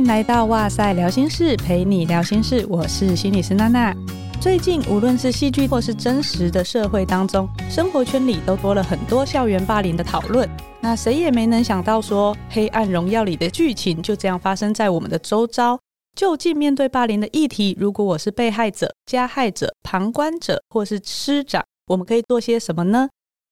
迎来到哇塞聊心室，陪你聊心事，我是心理师娜娜。最近无论是戏剧或是真实的社会当中，生活圈里都多了很多校园霸凌的讨论。那谁也没能想到说，《黑暗荣耀》里的剧情就这样发生在我们的周遭。究竟面对霸凌的议题，如果我是被害者、加害者、旁观者或是师长，我们可以做些什么呢？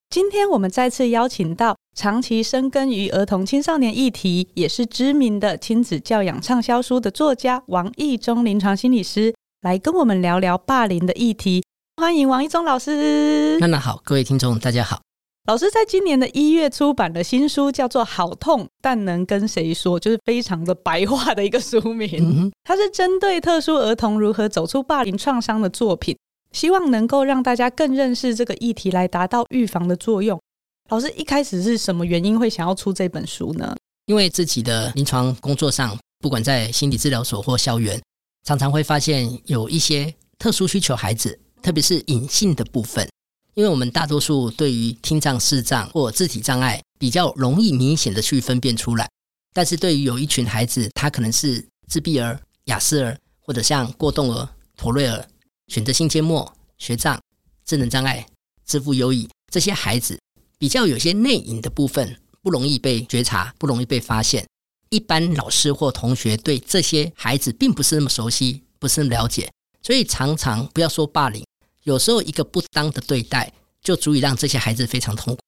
今天我们再次邀请到长期深耕于儿童青少年议题，也是知名的亲子教养畅销书的作家王义中临床心理师，来跟我们聊聊霸凌的议题。欢迎王义中老师。娜娜好，各位听众大家好。老师在今年的一月出版的新书叫做《好痛但能跟谁说》，就是非常的白话的一个书名。嗯。它是针对特殊儿童如何走出霸凌创伤的作品。希望能够让大家更认识这个议题，来达到预防的作用。老师一开始是什么原因会想要出这本书呢？因为自己的临床工作上，不管在心理治疗所或校园，常常会发现有一些特殊需求孩子，特别是隐性的部分。因为我们大多数对于听障、视障或肢体障碍比较容易明显的去分辨出来，但是对于有一群孩子，他可能是自闭儿、亚斯儿，或者像过动儿、妥瑞儿。选择性缄默、学障、智能障碍、自负优异，这些孩子比较有些内隐的部分，不容易被觉察，不容易被发现。一般老师或同学对这些孩子并不是那么熟悉，不是那么了解，所以常常不要说霸凌，有时候一个不当的对待，就足以让这些孩子非常痛苦。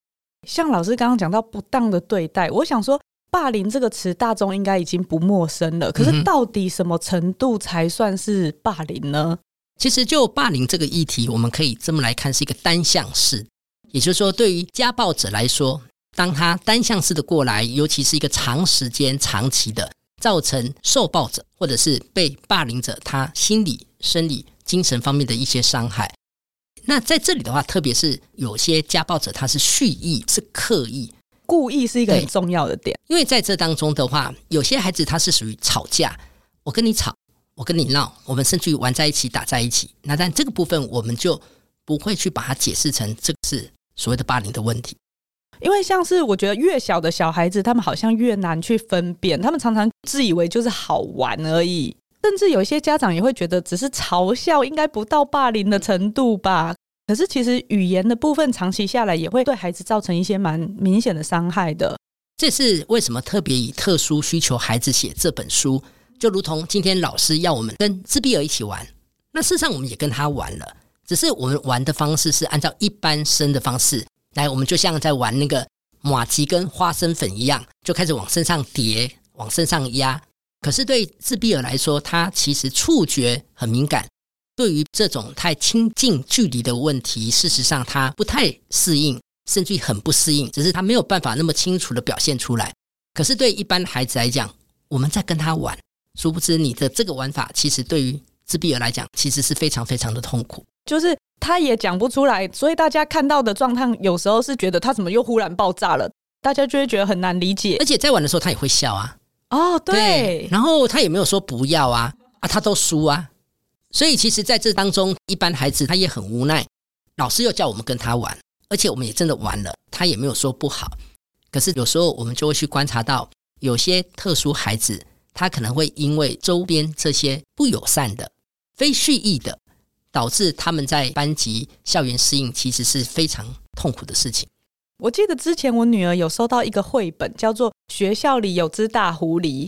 像老师刚刚讲到不当的对待，我想说，霸凌这个词大众应该已经不陌生了。可是到底什么程度才算是霸凌呢？其实，就霸凌这个议题，我们可以这么来看，是一个单向式。也就是说，对于家暴者来说，当他单向式的过来，尤其是一个长时间、长期的，造成受暴者或者是被霸凌者他心理、生理、精神方面的一些伤害。那在这里的话，特别是有些家暴者，他是蓄意、是刻意、故意，是一个很重要的点。因为在这当中的话，有些孩子他是属于吵架，我跟你吵。我跟你闹，我们甚至于玩在一起、打在一起。那但这个部分，我们就不会去把它解释成这所谓的霸凌的问题。因为像是我觉得越小的小孩子，他们好像越难去分辨，他们常常自以为就是好玩而已。甚至有一些家长也会觉得只是嘲笑，应该不到霸凌的程度吧。可是其实语言的部分，长期下来也会对孩子造成一些蛮明显的伤害的。这是为什么特别以特殊需求孩子写这本书。就如同今天老师要我们跟自闭儿一起玩，那事实上我们也跟他玩了，只是我们玩的方式是按照一般生的方式来，我们就像在玩那个麻糬跟花生粉一样，就开始往身上叠，往身上压。可是对自闭儿来说，他其实触觉很敏感，对于这种太亲近距离的问题，事实上他不太适应，甚至很不适应，只是他没有办法那么清楚的表现出来。可是对一般孩子来讲，我们在跟他玩。殊不知，你的这个玩法其实对于自闭儿来讲，其实是非常非常的痛苦。就是他也讲不出来，所以大家看到的状态，有时候是觉得他怎么又忽然爆炸了，大家就会觉得很难理解。而且在玩的时候，他也会笑啊。哦，对。对。然后他也没有说不要啊，啊，他都输啊。所以其实在这当中，一般孩子他也很无奈。老师又叫我们跟他玩，而且我们也真的玩了，他也没有说不好。可是有时候我们就会去观察到，有些特殊孩子。他可能会因为周边这些不友善的、非蓄意的，导致他们在班级、校园适应，其实是非常痛苦的事情。我记得之前我女儿有收到一个绘本，叫做《学校里有只大狐狸》。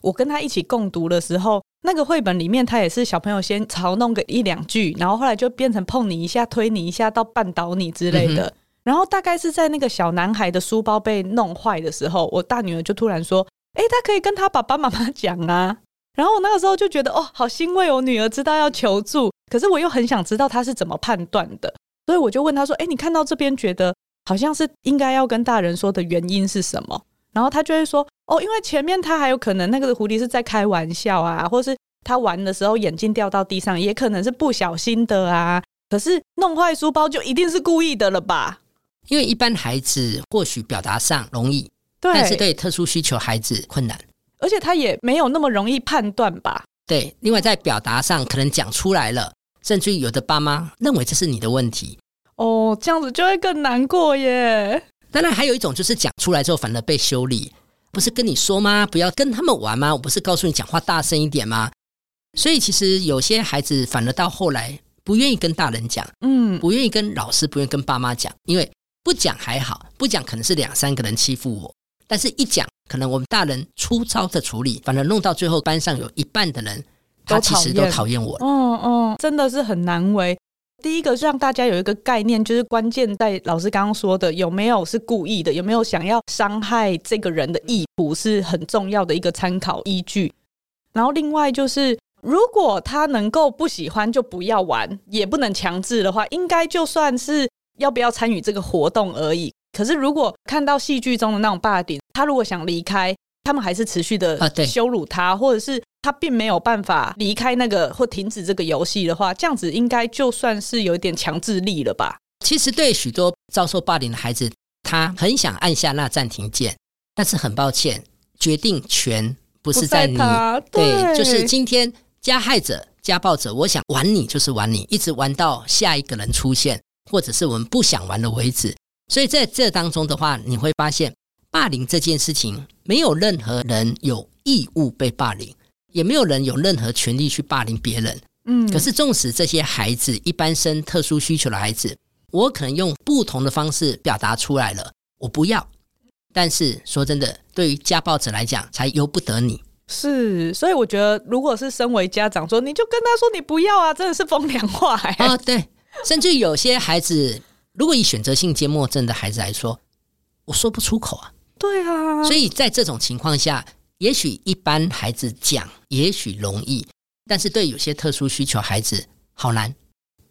我跟她一起共读的时候，那个绘本里面，她也是小朋友先嘲弄个一两句，然后后来就变成碰你一下、推你一下，到绊倒你之类的。嗯、然后大概是在那个小男孩的书包被弄坏的时候，我大女儿就突然说。诶，他可以跟他爸爸妈妈讲啊。然后我那个时候就觉得，哦，好欣慰，我女儿知道要求助。可是我又很想知道她是怎么判断的，所以我就问她说：“哎，你看到这边觉得好像是应该要跟大人说的原因是什么？”然后她就会说：“哦，因为前面她还有可能那个狐狸是在开玩笑啊，或是她玩的时候眼镜掉到地上，也可能是不小心的啊。可是弄坏书包就一定是故意的了吧？因为一般孩子或许表达上容易。”对，但是对特殊需求孩子困难，而且他也没有那么容易判断吧？对，另外在表达上可能讲出来了，甚至于有的爸妈认为这是你的问题，哦，这样子就会更难过耶。当然，还有一种就是讲出来之后反而被修理，不是跟你说吗？不要跟他们玩吗？我不是告诉你讲话大声一点吗？所以其实有些孩子反而到后来不愿意跟大人讲，嗯，不愿意跟老师，不愿意跟爸妈讲，因为不讲还好，不讲可能是两三个人欺负我，但是一讲，可能我们大人粗糙的处理，反而弄到最后班上有一半的人，他其实都讨厌我。嗯嗯，真的是很难为。第一个是让大家有一个概念，就是关键在老师刚刚说的，有没有是故意的，有没有想要伤害这个人的意图，是很重要的一个参考依据。然后另外就是。如果他能够不喜欢就不要玩，也不能强制的话，应该就算是要不要参与这个活动而已。可是如果看到戏剧中的那种霸凌，他如果想离开，他们还是持续的羞辱他，啊、或者是他并没有办法离开那个或停止这个游戏的话，这样子应该就算是有点强制力了吧？其实对许多遭受霸凌的孩子，他很想按下那暂停键，但是很抱歉，决定权不是在你，在对，对，就是今天。加害者、家暴者，我想玩你就是玩你，一直玩到下一个人出现，或者是我们不想玩的为止。所以在这当中的话，你会发现，霸凌这件事情，没有任何人有义务被霸凌，也没有人有任何权利去霸凌别人。嗯，可是纵使这些孩子一般生特殊需求的孩子，我可能用不同的方式表达出来了，我不要。但是说真的，对于家暴者来讲，才由不得你。是，所以我觉得，如果是身为家长说，你就跟他说你不要啊，真的是风凉话哎、欸。哦，对，甚至有些孩子，如果以选择性缄默症的孩子来说，我说不出口啊。对啊，所以在这种情况下，也许一般孩子讲，也许容易，但是对有些特殊需求孩子好难。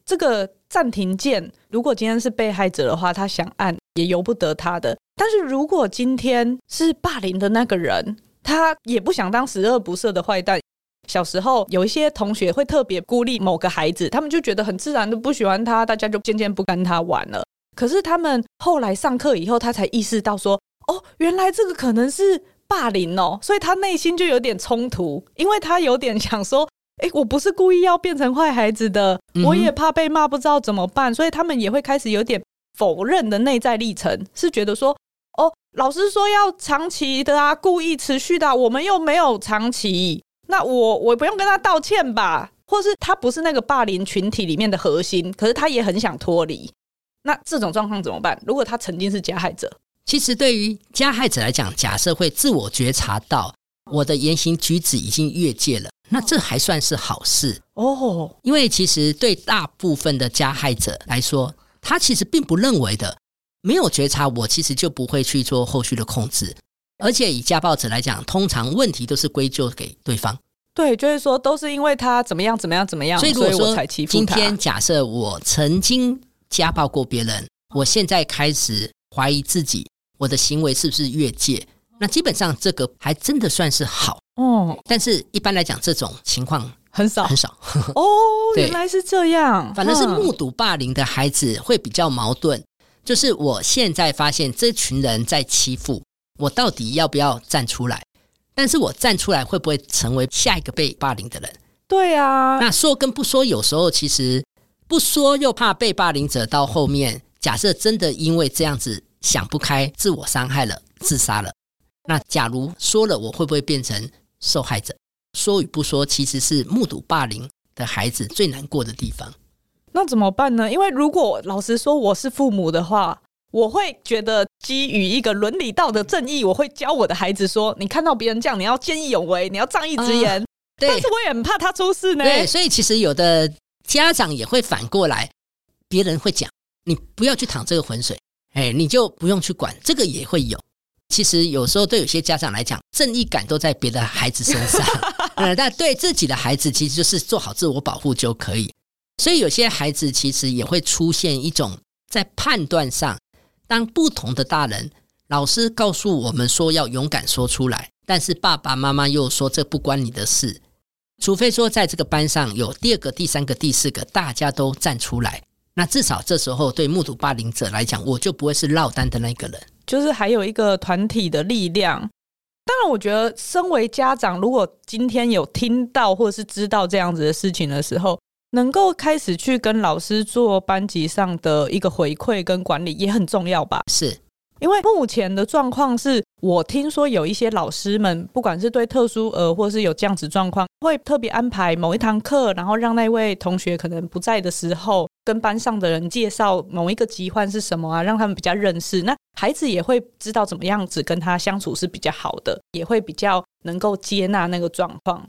这个暂停键，如果今天是被害者的话，他想按也由不得他的；但是如果今天是霸凌的那个人，他也不想当十恶不赦的坏蛋。小时候有一些同学会特别孤立某个孩子，他们就觉得很自然的不喜欢他，大家就渐渐不跟他玩了。可是他们后来上课以后，他才意识到说：“哦，原来这个可能是霸凌哦。”所以他内心就有点冲突，因为他有点想说：“哎，我不是故意要变成坏孩子的，我也怕被骂，不知道怎么办。”所以他们也会开始有点否认的内在历程，是觉得说。哦，老师说要长期的啊，故意持续的啊，我们又没有长期，那我我不用跟他道歉吧？或是他不是那个霸凌群体里面的核心，可是他也很想脱离，那这种状况怎么办？如果他曾经是加害者，其实对于加害者来讲，假设会自我觉察到我的言行举止已经越界了，那这还算是好事哦，因为其实对大部分的加害者来说，他其实并不认为的。没有觉察，我其实就不会去做后续的控制。而且以家暴者来讲，通常问题都是归咎给对方。对，就是说都是因为他怎么样怎么样怎么样，所以，我才欺负。今天假设我曾经家暴过别人，我现在开始怀疑自己，我的行为是不是越界？那基本上这个还真的算是好哦。但是一般来讲，这种情况很少很少。哦，原来是这样。反正是目睹霸凌的孩子会比较矛盾。就是我现在发现这群人在欺负我，到底要不要站出来？但是我站出来会不会成为下一个被霸凌的人？对啊，那说跟不说，有时候其实不说又怕被霸凌者到后面，假设真的因为这样子想不开，自我伤害了，自杀了。那假如说了，我会不会变成受害者？说与不说，其实是目睹霸凌的孩子最难过的地方。那怎么办呢？因为如果老实说我是父母的话，我会觉得基于一个伦理道德正义，我会教我的孩子说：你看到别人这样，你要见义勇为，你要仗义执言。嗯、对，但是我也很怕他出事呢。对，所以其实有的家长也会反过来，别人会讲你不要去淌这个浑水，哎，你就不用去管，这个也会有。其实有时候对有些家长来讲，正义感都在别的孩子身上，嗯，但对自己的孩子，其实就是做好自我保护就可以。所以有些孩子其实也会出现一种在判断上，当不同的大人、老师告诉我们说要勇敢说出来，但是爸爸妈妈又说这不关你的事，除非说在这个班上有第二个、第三个、第四个，大家都站出来，那至少这时候对目睹霸凌者来讲，我就不会是落单的那个人，就是还有一个团体的力量。当然，我觉得身为家长，如果今天有听到或者是知道这样子的事情的时候，能够开始去跟老师做班级上的一个回馈跟管理也很重要吧？是，因为目前的状况是我听说有一些老师们，不管是对特殊儿或是有这样子状况，会特别安排某一堂课，然后让那位同学可能不在的时候，跟班上的人介绍某一个疾患是什么啊，让他们比较认识。那孩子也会知道怎么样子跟他相处是比较好的，也会比较能够接纳那个状况。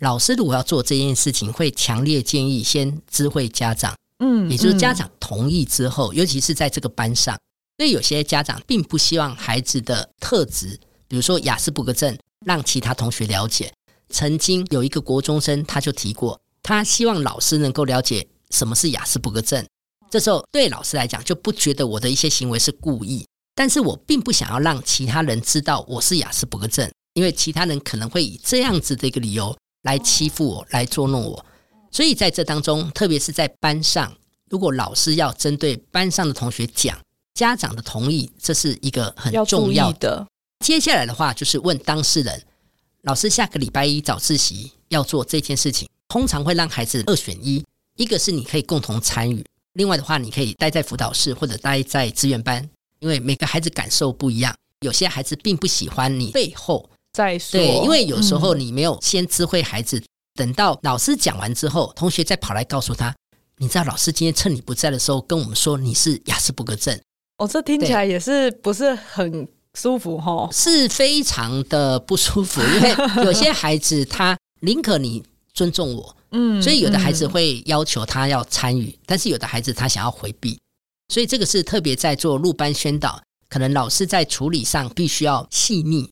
老师如果要做这件事情，会强烈建议先知会家长，嗯，也就是家长同意之后，嗯、尤其是在这个班上。所以有些家长并不希望孩子的特质，比如说雅斯伯格症，让其他同学了解。曾经有一个国中生，他就提过，他希望老师能够了解什么是雅斯伯格症。这时候对老师来讲，就不觉得我的一些行为是故意，但是我并不想要让其他人知道我是雅斯伯格症，因为其他人可能会以这样子的一个理由来欺负我，来捉弄我。所以在这当中，特别是在班上，如果老师要针对班上的同学讲。家长的同意，这是一个很重要的。接下来的话就是问当事人，老师下个礼拜一早自习要做这件事情，通常会让孩子二选一，一个是你可以共同参与，另外的话你可以待在辅导室或者待在资源班，因为每个孩子感受不一样，有些孩子并不喜欢你背后再说，对，因为有时候你没有先知会孩子，等到老师讲完之后，同学再跑来告诉他，你知道老师今天趁你不在的时候跟我们说你是雅斯伯格症。哦，这听起来也是不是很舒服哈？是非常的不舒服，因为有些孩子他宁可你尊重我，嗯，所以有的孩子会要求他要参与，嗯，但是有的孩子他想要回避，所以这个是特别在做入班宣导，可能老师在处理上必须要细腻。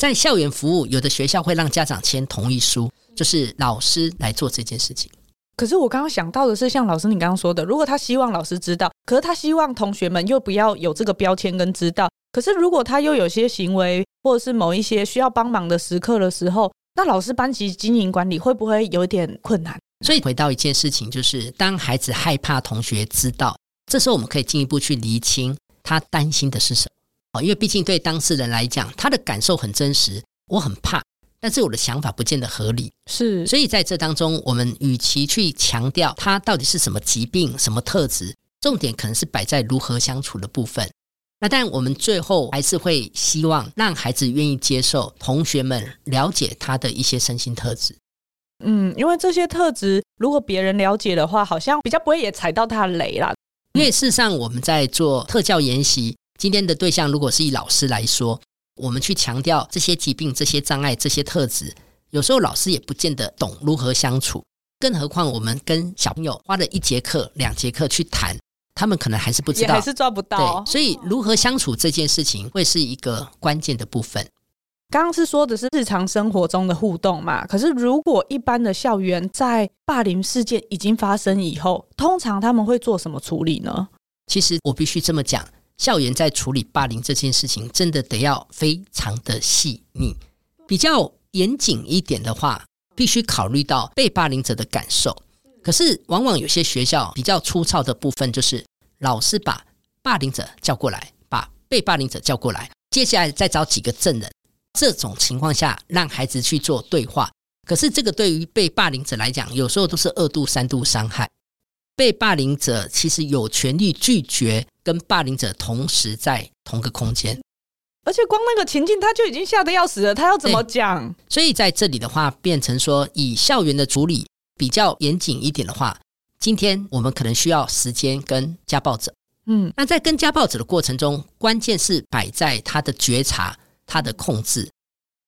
在校园服务，有的学校会让家长签同意书，就是老师来做这件事情。可是我刚刚想到的是，像老师你刚刚说的，如果他希望老师知道，可是他希望同学们又不要有这个标签跟知道。可是如果他又有些行为，或者是某一些需要帮忙的时刻的时候，那老师班级经营管理会不会有点困难？所以回到一件事情，就是当孩子害怕同学知道，这时候我们可以进一步去厘清他担心的是什么。因为毕竟对当事人来讲，他的感受很真实，我很怕。但是我的想法不见得合理，是，所以在这当中，我们与其去强调他到底是什么疾病、什么特质，重点可能是摆在如何相处的部分。那但我们最后还是会希望让孩子愿意接受，同学们了解他的一些身心特质。嗯，因为这些特质如果别人了解的话，好像比较不会也踩到他的雷啦。因为事实上我们在做特教研习，今天的对象如果是以老师来说。我们去强调这些疾病、这些障碍、这些特质，有时候老师也不见得懂如何相处，更何况我们跟小朋友花了一节课、两节课去谈，他们可能还是不知道，还是抓不到。对，所以如何相处这件事情会是一个关键的部分。刚刚是说的是日常生活中的互动嘛？可是如果一般的校园在霸凌事件已经发生以后，通常他们会做什么处理呢？其实我必须这么讲。校园在处理霸凌这件事情，真的得要非常的细腻。比较严谨一点的话，必须考虑到被霸凌者的感受。可是，往往有些学校比较粗糙的部分，就是老师把霸凌者叫过来，把被霸凌者叫过来，接下来再找几个证人。这种情况下，让孩子去做对话。可是，这个对于被霸凌者来讲，有时候都是二度、三度伤害。被霸凌者其实有权利拒绝跟霸凌者同时在同个空间，而且光那个情境他就已经吓得要死了，他要怎么讲？所以在这里的话，变成说以校园的处理比较严谨一点的话，今天我们可能需要时间跟家暴者。嗯，那在跟家暴者的过程中，关键是摆在他的觉察、他的控制，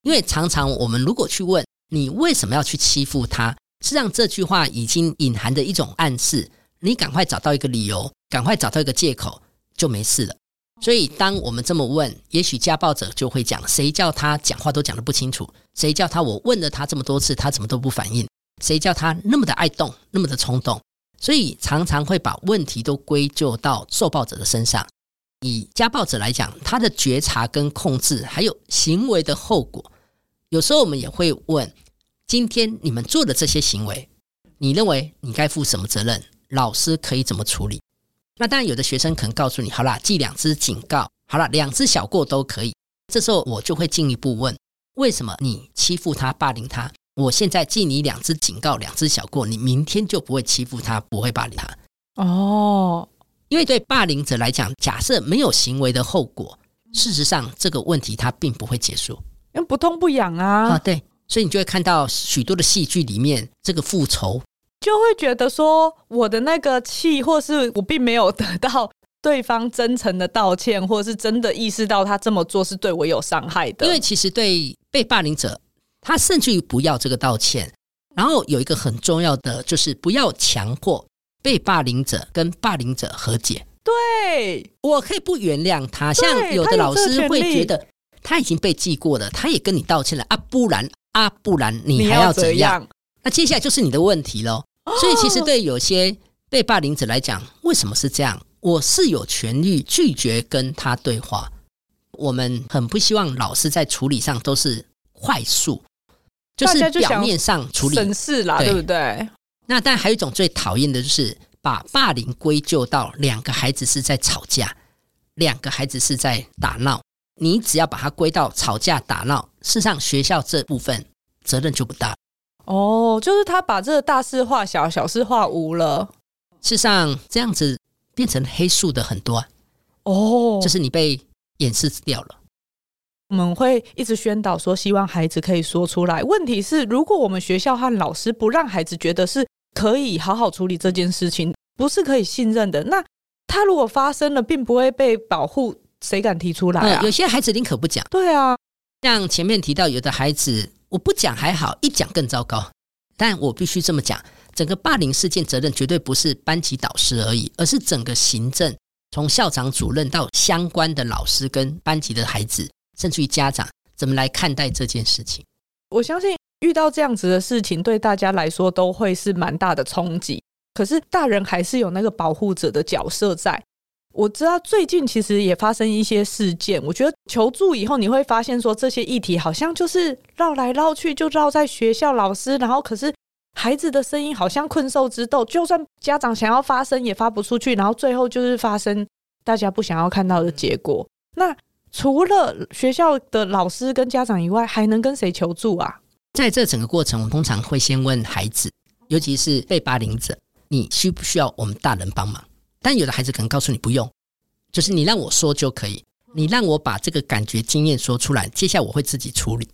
因为常常我们如果去问你为什么要去欺负他，实际上这句话已经隐含着一种暗示。你赶快找到一个理由，赶快找到一个借口，就没事了。所以，当我们这么问，也许家暴者就会讲：谁叫他讲话都讲得不清楚？谁叫他我问了他这么多次，他怎么都不反应？谁叫他那么的爱动，那么的冲动？所以，常常会把问题都归咎到受暴者的身上。以家暴者来讲，他的觉察跟控制，还有行为的后果，有时候我们也会问：今天你们做的这些行为，你认为你该负什么责任？老师可以怎么处理？那当然，有的学生可能告诉你：“好啦，记两支警告，好啦，两支小过都可以。”这时候我就会进一步问：为什么你欺负他、霸凌他？我现在记你两支警告、两支小过，你明天就不会欺负他、不会霸凌他？哦，因为对霸凌者来讲，假设没有行为的后果，事实上这个问题它并不会结束，因为不痛不痒啊。啊，对，所以你就会看到许多的戏剧里面，这个复仇就会觉得说，我的那个气，或是我并没有得到对方真诚的道歉，或者是真的意识到他这么做是对我有伤害的。因为其实对被霸凌者，他甚至于不要这个道歉。然后有一个很重要的，就是不要强迫被霸凌者跟霸凌者和解。对，我可以不原谅他。像有的老师会觉得他已经被记过了，他也跟你道歉了啊，不然啊，不然你还要怎样？那接下来就是你的问题喽。所以其实对有些被霸凌者来讲，为什么是这样？我是有权利拒绝跟他对话。我们很不希望老师在处理上都是快速。就是表面上处理省事啦，对不对？那但还有一种最讨厌的就是把霸凌归咎到两个孩子是在吵架，两个孩子是在打闹。你只要把它归到吵架打闹，事实上学校这部分责任就不大。哦，就是他把这个大事化小，小事化无了。事实上这样子变成黑数的很多啊。哦，就是你被掩饰掉了。我们会一直宣导说，希望孩子可以说出来。问题是，如果我们学校和老师不让孩子觉得是可以好好处理这件事情，不是可以信任的，那他如果发生了，并不会被保护，谁敢提出来啊？嗯，有些孩子宁可不讲。对啊，像前面提到，有的孩子我不讲还好，一讲更糟糕。但我必须这么讲，整个霸凌事件责任绝对不是班级导师而已，而是整个行政，从校长、主任到相关的老师跟班级的孩子。甚至于家长怎么来看待这件事情？我相信遇到这样子的事情，对大家来说都会是蛮大的冲击。可是大人还是有那个保护者的角色在。我知道最近其实也发生一些事件，我觉得求助以后你会发现说，这些议题好像就是绕来绕去，就绕在学校老师，然后可是孩子的声音好像困兽之斗，就算家长想要发声也发不出去，然后最后就是发生大家不想要看到的结果。那除了学校的老师跟家长以外，还能跟谁求助啊？在这整个过程，我通常会先问孩子，尤其是被霸凌者，你需不需要我们大人帮忙？但有的孩子可能告诉你不用，就是你让我说就可以，你让我把这个感觉经验说出来，接下来我会自己处理。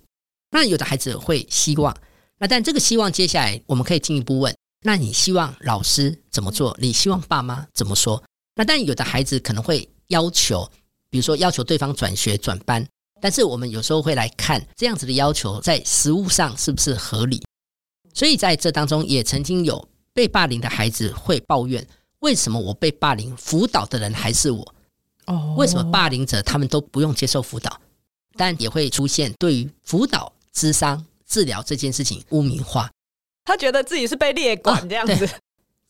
那有的孩子会希望，那但这个希望接下来我们可以进一步问，那你希望老师怎么做？你希望爸妈怎么说？那但有的孩子可能会要求。比如说要求对方转学转班，但是我们有时候会来看这样子的要求在实务上是不是合理。所以在这当中也曾经有被霸凌的孩子会抱怨：为什么我被霸凌，辅导的人还是我？哦，为什么霸凌者他们都不用接受辅导？但也会出现对于辅导、智商、治疗这件事情污名化，他觉得自己是被列管这样子。哦，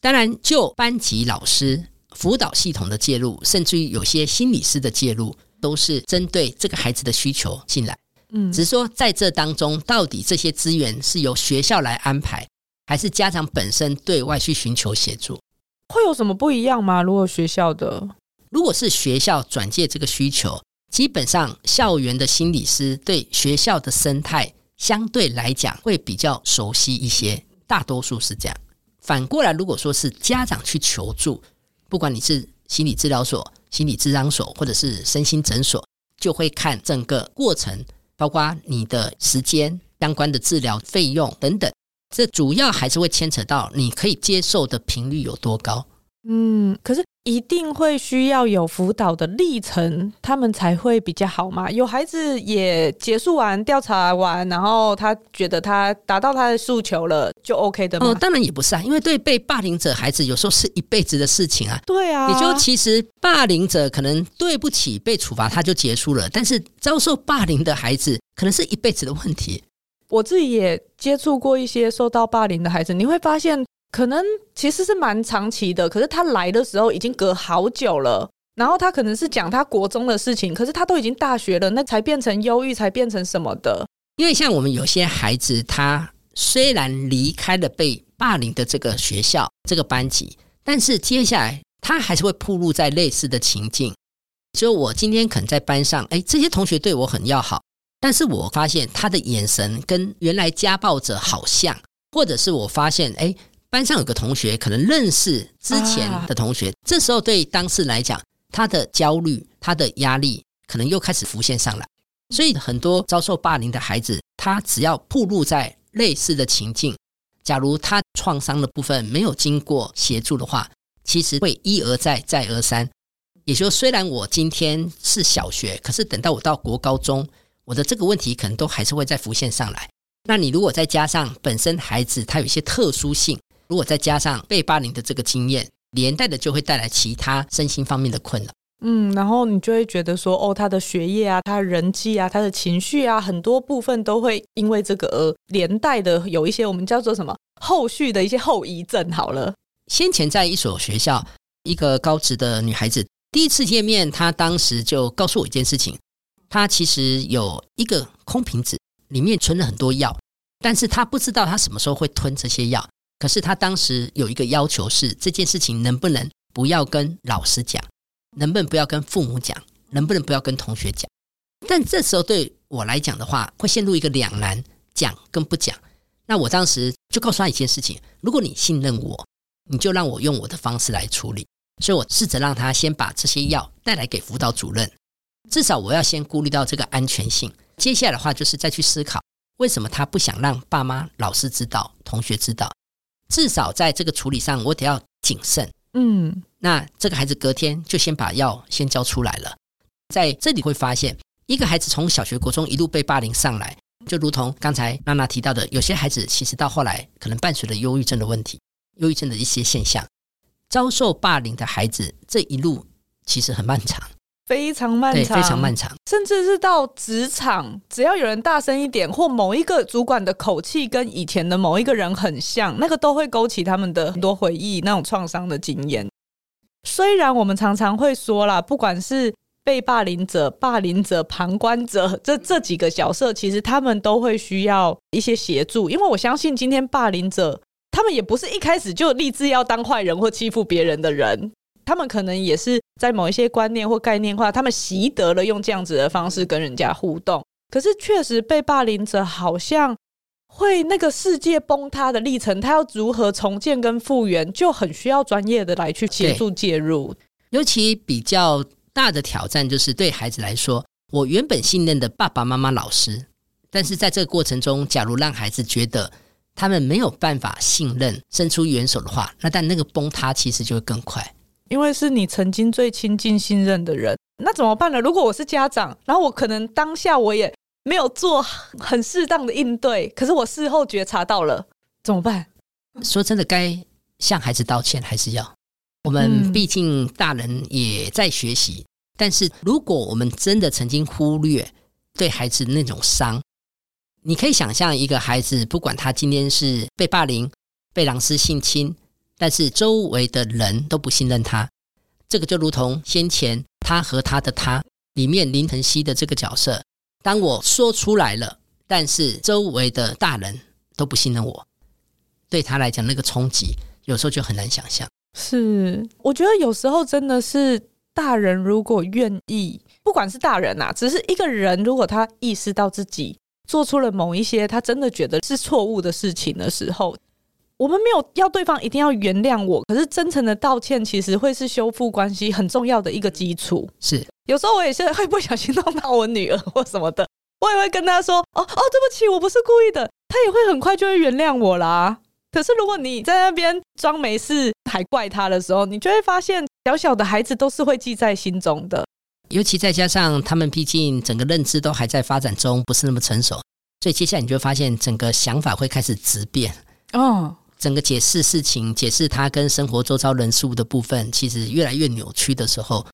当然，就班级老师。辅导系统的介入，甚至于有些心理师的介入，都是针对这个孩子的需求进来。嗯，只是说在这当中，到底这些资源是由学校来安排，还是家长本身对外去寻求协助？会有什么不一样吗？如果学校的，如果是学校转介这个需求，基本上校园的心理师对学校的生态相对来讲会比较熟悉一些，大多数是这样。反过来，如果说是家长去求助，不管你是心理治疗所、心理咨商所，或者是身心诊所，就会看整个过程，包括你的时间、相关的治疗费用等等。这主要还是会牵扯到你可以接受的频率有多高。嗯，可是一定会需要有辅导的历程，他们才会比较好嘛。有孩子也结束完调查完，然后他觉得他达到他的诉求了，就 OK 的吗？哦，当然也不是啊，因为对被霸凌者孩子，有时候是一辈子的事情啊。对啊，也就其实霸凌者可能对不起被处罚，他就结束了，但是遭受霸凌的孩子，可能是一辈子的问题。我自己也接触过一些受到霸凌的孩子，你会发现。可能其实是蛮长期的，可是他来的时候已经隔好久了。然后他可能是讲他国中的事情，可是他都已经大学了，那才变成忧郁，才变成什么的。因为像我们有些孩子，他虽然离开了被霸凌的这个学校、这个班级，但是接下来他还是会暴露在类似的情境。就我今天可能在班上，哎，这些同学对我很要好，但是我发现他的眼神跟原来家暴者好像，或者是我发现，哎。班上有个同学可能认识之前的同学，这时候对当事人来讲，他的焦虑、他的压力可能又开始浮现上来。所以很多遭受霸凌的孩子，他只要暴露在类似的情境，假如他创伤的部分没有经过协助的话，其实会一而再，再而三。也就是虽然我今天是小学，可是等到我到国高中，我的这个问题可能都还是会再浮现上来。那你如果再加上本身孩子他有一些特殊性，如果再加上被霸凌的这个经验，连带的就会带来其他身心方面的困扰。嗯，然后你就会觉得说，哦，他的学业啊，他的人际啊，他的情绪啊，很多部分都会因为这个而连带的有一些我们叫做什么后续的一些后遗症。好了，先前在一所学校，一个高职的女孩子第一次见面，她当时就告诉我一件事情，他其实有一个空瓶子。里面存了很多药，但是他不知道他什么时候会吞这些药。可是他当时有一个要求是，这件事情能不能不要跟老师讲，能不能不要跟父母讲，能不能不要跟同学讲？但这时候对我来讲的话，会陷入一个两难，讲跟不讲。那我当时就告诉他一件事情：如果你信任我，你就让我用我的方式来处理。所以我试着让他先把这些药带来给辅导主任，至少我要先顾虑到这个安全性。接下来的话就是再去思考，为什么他不想让爸妈、老师知道、同学知道？至少在这个处理上，我得要谨慎。嗯，那这个孩子隔天就先把药先交出来了。在这里会发现，一个孩子从小学、国中一路被霸凌上来，就如同刚才娜娜提到的，有些孩子其实到后来可能伴随着忧郁症的问题、忧郁症的一些现象。遭受霸凌的孩子这一路其实很漫长。非常漫长，非常漫长，甚至是到职场，只要有人大声一点，或某一个主管的口气跟以前的某一个人很像，那个都会勾起他们的很多回忆，那种创伤的经验。虽然我们常常会说啦，不管是被霸凌者、霸凌者、旁观者，这这几个角色，其实他们都会需要一些协助，因为我相信今天霸凌者，他们也不是一开始就立志要当坏人或欺负别人的人。他们可能也是在某一些观念或概念化，他们习得了用这样子的方式跟人家互动。可是，确实被霸凌者好像会那个世界崩塌的历程，他要如何重建跟复原，就很需要专业的来去协助介入。尤其比较大的挑战就是对孩子来说，我原本信任的爸爸妈妈、老师，但是在这个过程中，假如让孩子觉得他们没有办法信任、伸出援手的话，那但那个崩塌其实就会更快。因为是你曾经最亲近、信任的人，那怎么办呢？如果我是家长，然后我可能当下我也没有做很适当的应对，可是我事后觉察到了，怎么办？说真的，该向孩子道歉还是要？我们毕竟大人也在学习，嗯、但是如果我们真的曾经忽略对孩子那种伤，你可以想象一个孩子，不管他今天是被霸凌、被老师性侵。但是周围的人都不信任他，这个就如同先前他和他的他里面林晨曦的这个角色。当我说出来了，但是周围的大人都不信任我，对他来讲那个冲击，有时候就很难想象。是，我觉得有时候真的是大人如果愿意，不管是大人呐，只是一个人，如果他意识到自己做出了某一些他真的觉得是错误的事情的时候。我们没有要对方一定要原谅我，可是真诚的道歉其实会是修复关系很重要的一个基础。是，有时候我也是会不小心弄到我女儿或什么的，我也会跟她说：“哦哦，对不起，我不是故意的。”她也会很快就会原谅我啦。可是如果你在那边装没事还怪她的时候，你就会发现小小的孩子都是会记在心中的。尤其再加上他们毕竟整个认知都还在发展中，不是那么成熟，所以接下来你就会发现整个想法会开始质变。哦。整个解释事情、解释他跟生活周遭人事物的部分，其实越来越扭曲的时候，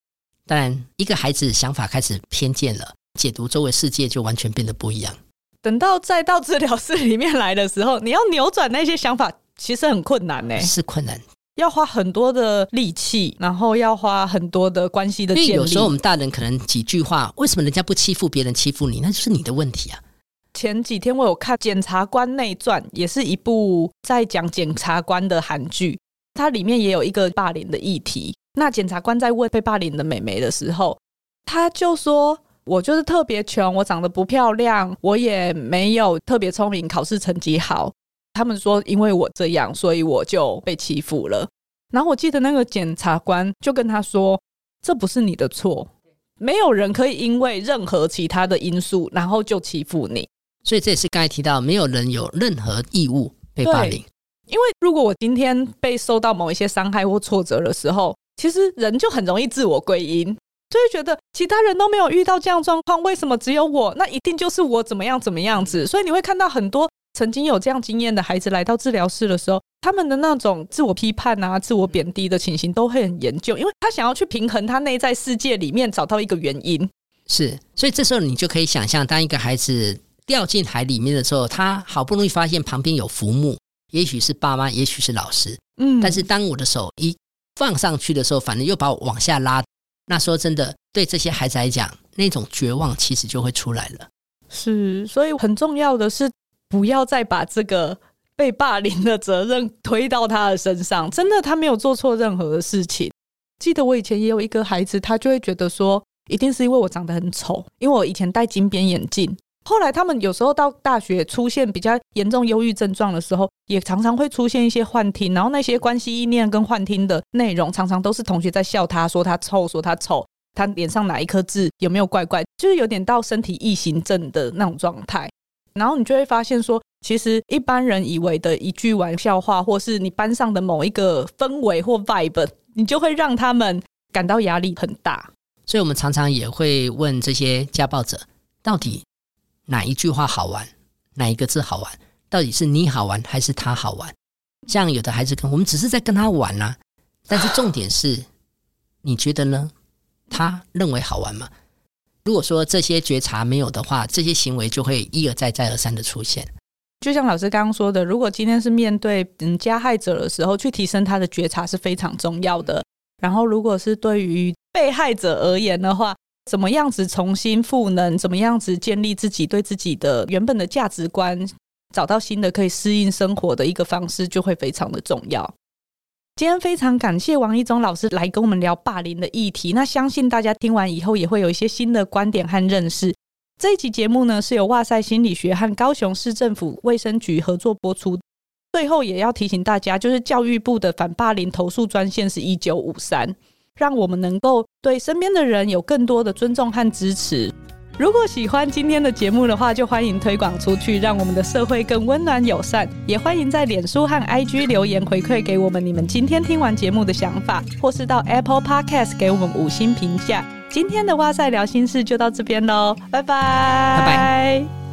当然一个孩子想法开始偏见了，解读周围世界就完全变得不一样。等到再到治疗室里面来的时候，你要扭转那些想法，其实很困难呢。是困难，要花很多的力气，然后要花很多的关系的建立。因为有时候我们大人可能几句话，为什么人家不欺负别人，欺负你，那就是你的问题啊。前几天我有看《检察官内传》，也是一部在讲检察官的韩剧。它里面也有一个霸凌的议题。那检察官在问被霸凌的美眉的时候，他就说：“我就是特别穷，我长得不漂亮，我也没有特别聪明，考试成绩好。他们说因为我这样，所以我就被欺负了。”然后我记得那个检察官就跟他说：“这不是你的错，没有人可以因为任何其他的因素，然后就欺负你。所以这也是刚才提到，没有人有任何义务被霸凌。因为如果我今天被受到某一些伤害或挫折的时候，其实人就很容易自我归因，就会觉得其他人都没有遇到这样状况，为什么只有我？那一定就是我怎么样怎么样子。所以你会看到很多曾经有这样经验的孩子来到治疗室的时候，他们的那种自我批判啊、自我贬低的情形都会很严重，因为他想要去平衡他内在世界里面找到一个原因。是，所以这时候你就可以想象，当一个孩子掉进海里面的时候，他好不容易发现旁边有浮木。也许是爸妈，也许是老师，嗯，但是当我的手一放上去的时候，反正又把我往下拉。那说真的，对这些孩子来讲，那种绝望其实就会出来了。是，所以很重要的是，不要再把这个被霸凌的责任推到他的身上。真的，他没有做错任何的事情。记得我以前也有一个孩子，他就会觉得说，一定是因为我长得很丑，因为我以前戴金边眼镜。后来他们有时候到大学出现比较严重忧郁症状的时候，也常常会出现一些幻听，然后那些关系意念跟幻听的内容，常常都是同学在笑他，说他臭，说他丑，他脸上哪一颗痣有没有怪怪，就是有点到身体异形症的那种状态。然后你就会发现说，其实一般人以为的一句玩笑话，或是你班上的某一个氛围或 vibe，你就会让他们感到压力很大。所以我们常常也会问这些家暴者，到底。哪一句话好玩？哪一个字好玩？到底是你好玩还是他好玩？像有的孩子跟我们只是在跟他玩啊，但是重点是，你觉得呢？他认为好玩吗？如果说这些觉察没有的话，这些行为就会一而再、再而三的出现。就像老师刚刚说的，如果今天是面对嗯加害者的时候，去提升他的觉察是非常重要的。然后，如果是对于被害者而言的话，怎么样子重新赋能？怎么样子建立自己对自己的原本的价值观，找到新的可以适应生活的一个方式，就会非常的重要。今天非常感谢王一中老师来跟我们聊霸凌的议题。那相信大家听完以后也会有一些新的观点和认识。这一集节目呢，是由哇塞心理学和高雄市政府卫生局合作播出。最后也要提醒大家，就是教育部的反霸凌投诉专线是一九五三。让我们能够对身边的人有更多的尊重和支持。如果喜欢今天的节目的话，就欢迎推广出去，让我们的社会更温暖友善。也欢迎在脸书和 IG 留言回馈给我们你们今天听完节目的想法，或是到 Apple Podcast 给我们五星评价。今天的哇塞聊心事就到这边喽，拜拜，拜拜。